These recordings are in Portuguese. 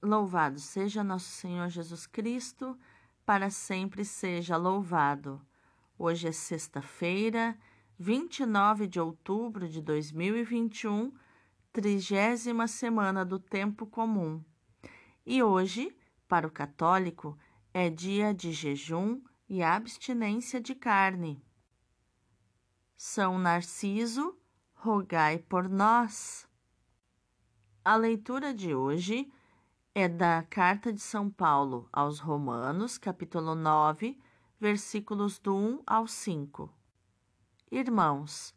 Louvado seja nosso Senhor Jesus Cristo, para sempre seja louvado. Hoje é sexta-feira, 29 de outubro de 2021, trigésima semana do Tempo Comum. E hoje, para o católico, é dia de jejum e abstinência de carne. São Narciso, rogai por nós. A leitura de hoje é da Carta de São Paulo aos Romanos, capítulo 9, versículos do 1 ao 5. Irmãos,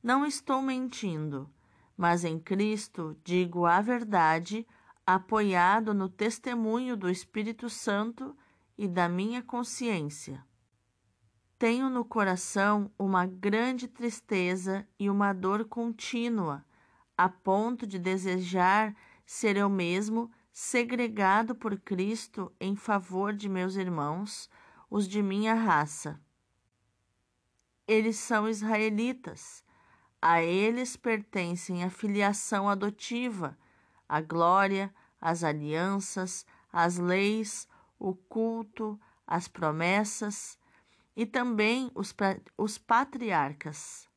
não estou mentindo, mas em Cristo digo a verdade, apoiado no testemunho do Espírito Santo e da minha consciência. Tenho no coração uma grande tristeza e uma dor contínua, a ponto de desejar ser eu mesmo segregado por Cristo em favor de meus irmãos, os de minha raça. Eles são israelitas. A eles pertencem a filiação adotiva, a glória, as alianças, as leis, o culto, as promessas e também os, os patriarcas.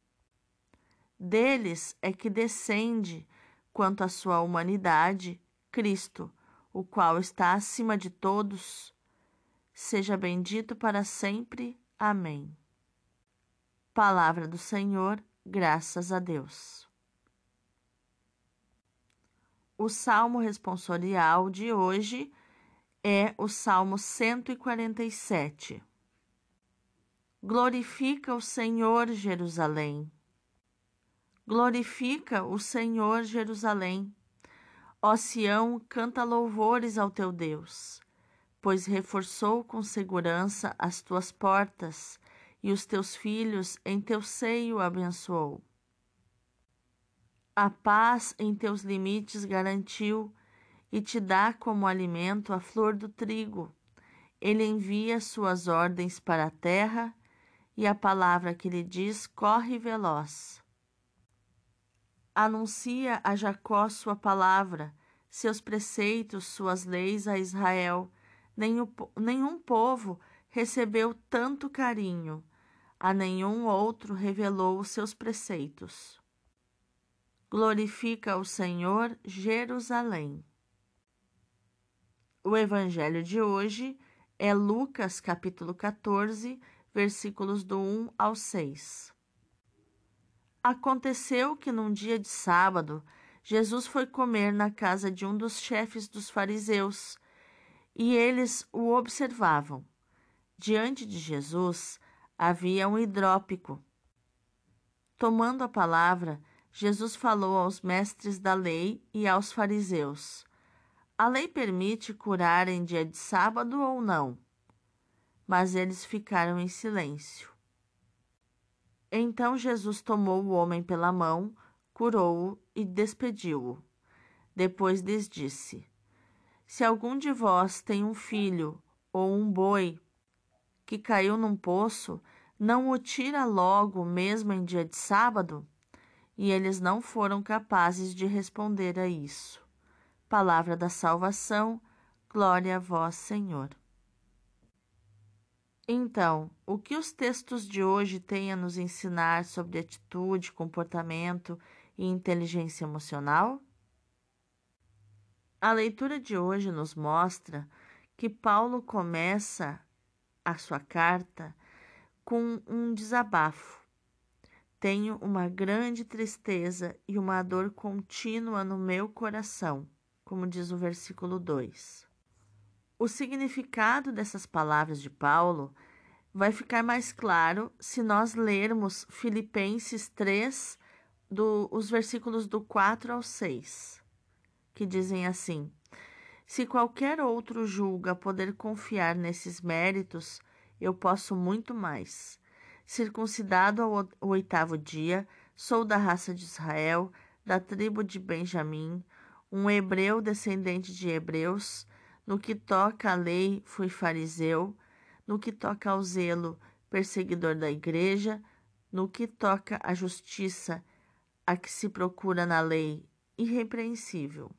Deles é que descende, quanto à sua humanidade, Cristo, o qual está acima de todos, seja bendito para sempre. Amém. Palavra do Senhor, graças a Deus. O salmo responsorial de hoje é o Salmo 147. Glorifica o Senhor, Jerusalém. Glorifica o Senhor, Jerusalém Ó Sião, canta louvores ao teu Deus, pois reforçou com segurança as tuas portas e os teus filhos em teu seio abençoou. A paz em teus limites garantiu e te dá como alimento a flor do trigo. Ele envia suas ordens para a terra e a palavra que lhe diz corre veloz anuncia a Jacó sua palavra, seus preceitos, suas leis a Israel. Nenhum, nenhum povo recebeu tanto carinho, a nenhum outro revelou os seus preceitos. Glorifica o Senhor, Jerusalém. O evangelho de hoje é Lucas capítulo 14, versículos do 1 ao 6. Aconteceu que num dia de sábado, Jesus foi comer na casa de um dos chefes dos fariseus e eles o observavam. Diante de Jesus havia um hidrópico. Tomando a palavra, Jesus falou aos mestres da lei e aos fariseus: A lei permite curar em dia de sábado ou não? Mas eles ficaram em silêncio. Então Jesus tomou o homem pela mão, curou-o e despediu-o. Depois lhes disse: Se algum de vós tem um filho ou um boi que caiu num poço, não o tira logo, mesmo em dia de sábado? E eles não foram capazes de responder a isso. Palavra da salvação, glória a vós, Senhor. Então, o que os textos de hoje têm a nos ensinar sobre atitude, comportamento e inteligência emocional? A leitura de hoje nos mostra que Paulo começa a sua carta com um desabafo. Tenho uma grande tristeza e uma dor contínua no meu coração, como diz o versículo 2. O significado dessas palavras de Paulo vai ficar mais claro se nós lermos Filipenses 3, do, os versículos do 4 ao 6, que dizem assim: Se qualquer outro julga poder confiar nesses méritos, eu posso muito mais. Circuncidado ao oitavo dia, sou da raça de Israel, da tribo de Benjamim, um hebreu descendente de hebreus no que toca à lei, fui fariseu. No que toca ao zelo, perseguidor da igreja. No que toca à justiça, a que se procura na lei, irrepreensível.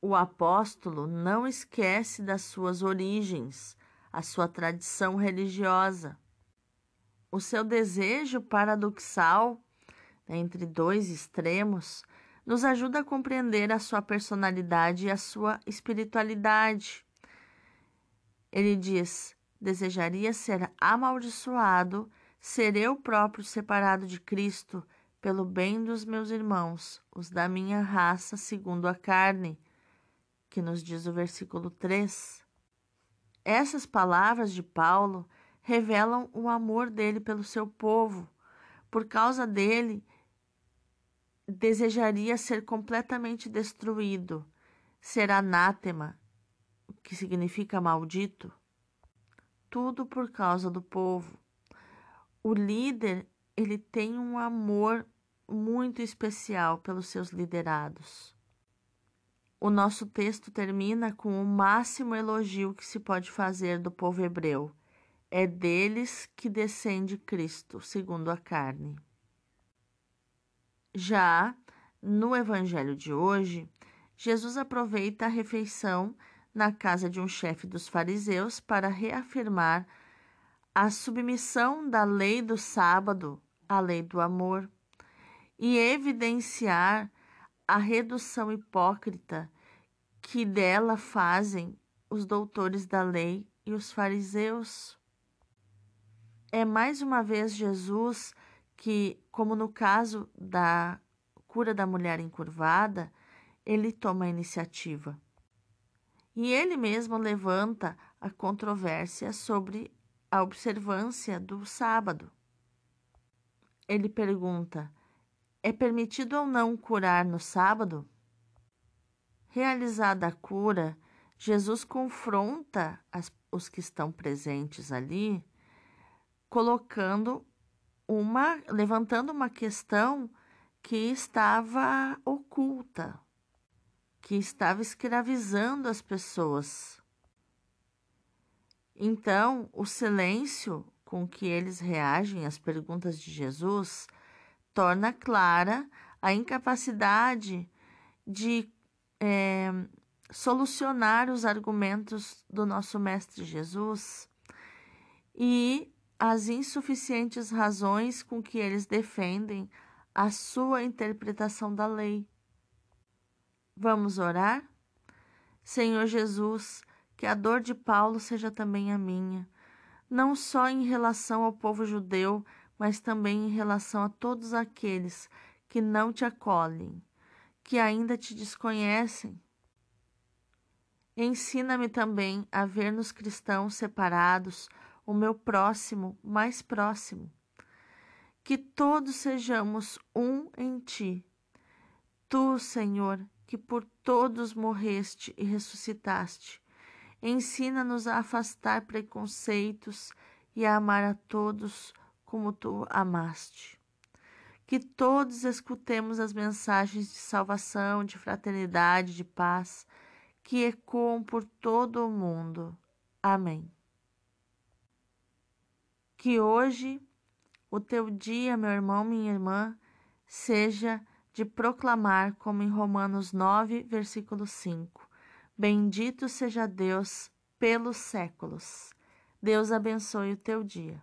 O apóstolo não esquece das suas origens, a sua tradição religiosa. O seu desejo paradoxal entre dois extremos nos ajuda a compreender a sua personalidade e a sua espiritualidade. Ele diz: desejaria ser amaldiçoado, ser eu próprio separado de Cristo, pelo bem dos meus irmãos, os da minha raça segundo a carne, que nos diz o versículo 3. Essas palavras de Paulo revelam o amor dele pelo seu povo. Por causa dele, desejaria ser completamente destruído, ser anátema, que significa maldito. Tudo por causa do povo. O líder, ele tem um amor muito especial pelos seus liderados. O nosso texto termina com o máximo elogio que se pode fazer do povo hebreu. É deles que descende Cristo, segundo a carne. Já no evangelho de hoje, Jesus aproveita a refeição na casa de um chefe dos fariseus para reafirmar a submissão da lei do sábado à lei do amor e evidenciar a redução hipócrita que dela fazem os doutores da lei e os fariseus. É mais uma vez Jesus que, como no caso da cura da mulher encurvada, ele toma a iniciativa. E ele mesmo levanta a controvérsia sobre a observância do sábado. Ele pergunta: é permitido ou não curar no sábado? Realizada a cura, Jesus confronta as, os que estão presentes ali, colocando uma, levantando uma questão que estava oculta, que estava escravizando as pessoas. Então, o silêncio com que eles reagem às perguntas de Jesus torna clara a incapacidade de é, solucionar os argumentos do nosso Mestre Jesus e as insuficientes razões com que eles defendem a sua interpretação da lei. Vamos orar? Senhor Jesus, que a dor de Paulo seja também a minha, não só em relação ao povo judeu, mas também em relação a todos aqueles que não te acolhem, que ainda te desconhecem. Ensina-me também a ver nos cristãos separados o meu próximo mais próximo. Que todos sejamos um em ti. Tu, Senhor, que por todos morreste e ressuscitaste, ensina-nos a afastar preconceitos e a amar a todos como tu amaste. Que todos escutemos as mensagens de salvação, de fraternidade, de paz, que ecoam por todo o mundo. Amém. Que hoje o teu dia, meu irmão, minha irmã, seja de proclamar, como em Romanos 9, versículo 5: Bendito seja Deus pelos séculos. Deus abençoe o teu dia.